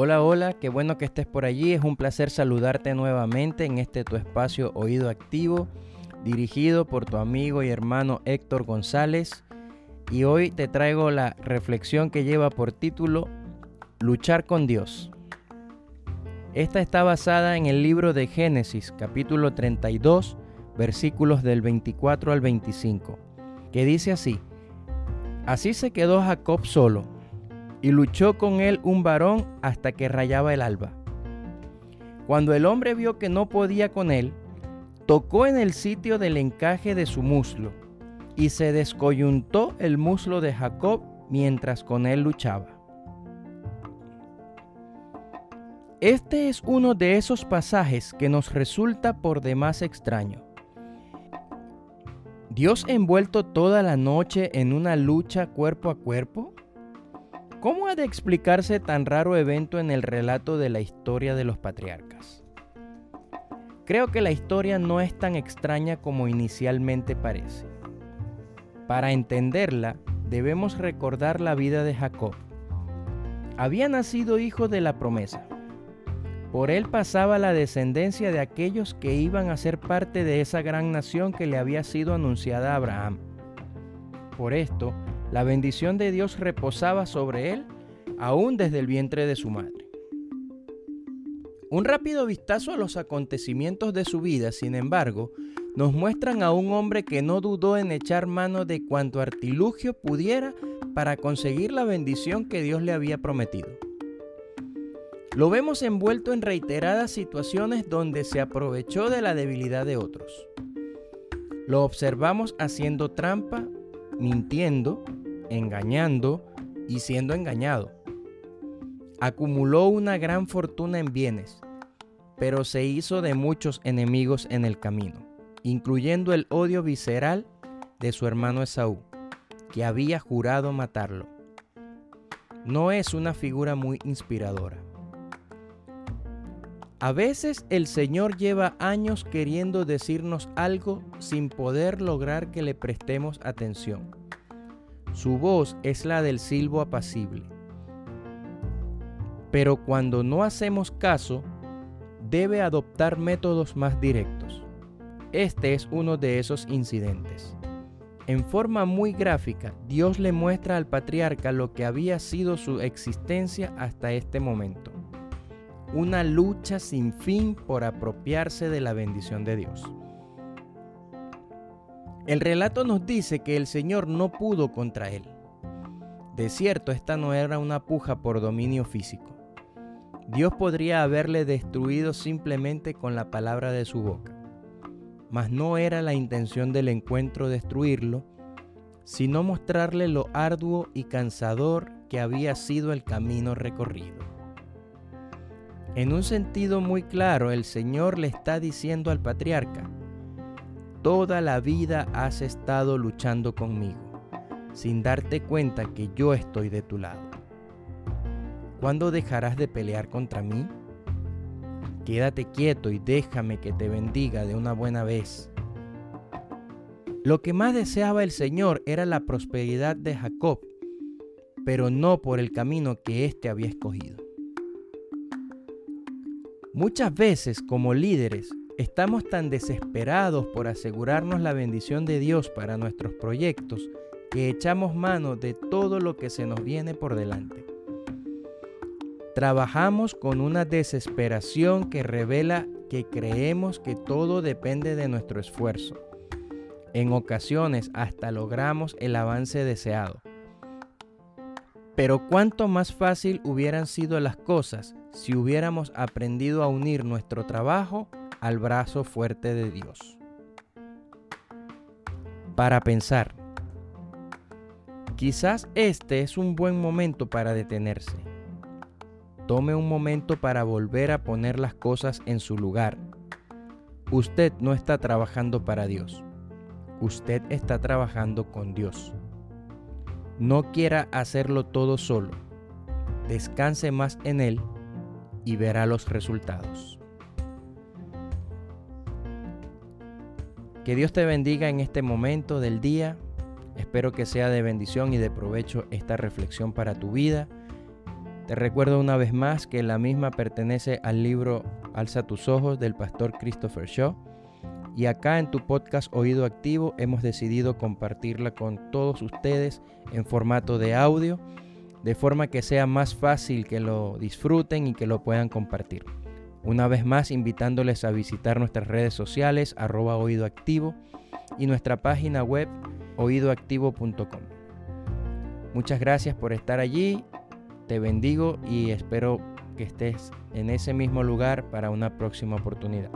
Hola, hola, qué bueno que estés por allí. Es un placer saludarte nuevamente en este tu espacio Oído Activo, dirigido por tu amigo y hermano Héctor González. Y hoy te traigo la reflexión que lleva por título Luchar con Dios. Esta está basada en el libro de Génesis, capítulo 32, versículos del 24 al 25, que dice así, Así se quedó Jacob solo y luchó con él un varón hasta que rayaba el alba. Cuando el hombre vio que no podía con él, tocó en el sitio del encaje de su muslo, y se descoyuntó el muslo de Jacob mientras con él luchaba. Este es uno de esos pasajes que nos resulta por demás extraño. Dios envuelto toda la noche en una lucha cuerpo a cuerpo, ¿Cómo ha de explicarse tan raro evento en el relato de la historia de los patriarcas? Creo que la historia no es tan extraña como inicialmente parece. Para entenderla, debemos recordar la vida de Jacob. Había nacido hijo de la promesa. Por él pasaba la descendencia de aquellos que iban a ser parte de esa gran nación que le había sido anunciada a Abraham. Por esto, la bendición de Dios reposaba sobre él aún desde el vientre de su madre. Un rápido vistazo a los acontecimientos de su vida, sin embargo, nos muestran a un hombre que no dudó en echar mano de cuanto artilugio pudiera para conseguir la bendición que Dios le había prometido. Lo vemos envuelto en reiteradas situaciones donde se aprovechó de la debilidad de otros. Lo observamos haciendo trampa, mintiendo, engañando y siendo engañado. Acumuló una gran fortuna en bienes, pero se hizo de muchos enemigos en el camino, incluyendo el odio visceral de su hermano Esaú, que había jurado matarlo. No es una figura muy inspiradora. A veces el Señor lleva años queriendo decirnos algo sin poder lograr que le prestemos atención. Su voz es la del silbo apacible. Pero cuando no hacemos caso, debe adoptar métodos más directos. Este es uno de esos incidentes. En forma muy gráfica, Dios le muestra al patriarca lo que había sido su existencia hasta este momento. Una lucha sin fin por apropiarse de la bendición de Dios. El relato nos dice que el Señor no pudo contra él. De cierto, esta no era una puja por dominio físico. Dios podría haberle destruido simplemente con la palabra de su boca. Mas no era la intención del encuentro destruirlo, sino mostrarle lo arduo y cansador que había sido el camino recorrido. En un sentido muy claro, el Señor le está diciendo al patriarca, Toda la vida has estado luchando conmigo, sin darte cuenta que yo estoy de tu lado. ¿Cuándo dejarás de pelear contra mí? Quédate quieto y déjame que te bendiga de una buena vez. Lo que más deseaba el Señor era la prosperidad de Jacob, pero no por el camino que éste había escogido. Muchas veces como líderes Estamos tan desesperados por asegurarnos la bendición de Dios para nuestros proyectos que echamos mano de todo lo que se nos viene por delante. Trabajamos con una desesperación que revela que creemos que todo depende de nuestro esfuerzo. En ocasiones hasta logramos el avance deseado. Pero cuánto más fácil hubieran sido las cosas si hubiéramos aprendido a unir nuestro trabajo al brazo fuerte de Dios. Para pensar, quizás este es un buen momento para detenerse. Tome un momento para volver a poner las cosas en su lugar. Usted no está trabajando para Dios. Usted está trabajando con Dios. No quiera hacerlo todo solo. Descanse más en Él y verá los resultados. Que Dios te bendiga en este momento del día. Espero que sea de bendición y de provecho esta reflexión para tu vida. Te recuerdo una vez más que la misma pertenece al libro Alza tus ojos del pastor Christopher Shaw. Y acá en tu podcast Oído Activo hemos decidido compartirla con todos ustedes en formato de audio, de forma que sea más fácil que lo disfruten y que lo puedan compartir. Una vez más invitándoles a visitar nuestras redes sociales arroba oído activo y nuestra página web oídoactivo.com. Muchas gracias por estar allí te bendigo y espero que estés en ese mismo lugar para una próxima oportunidad.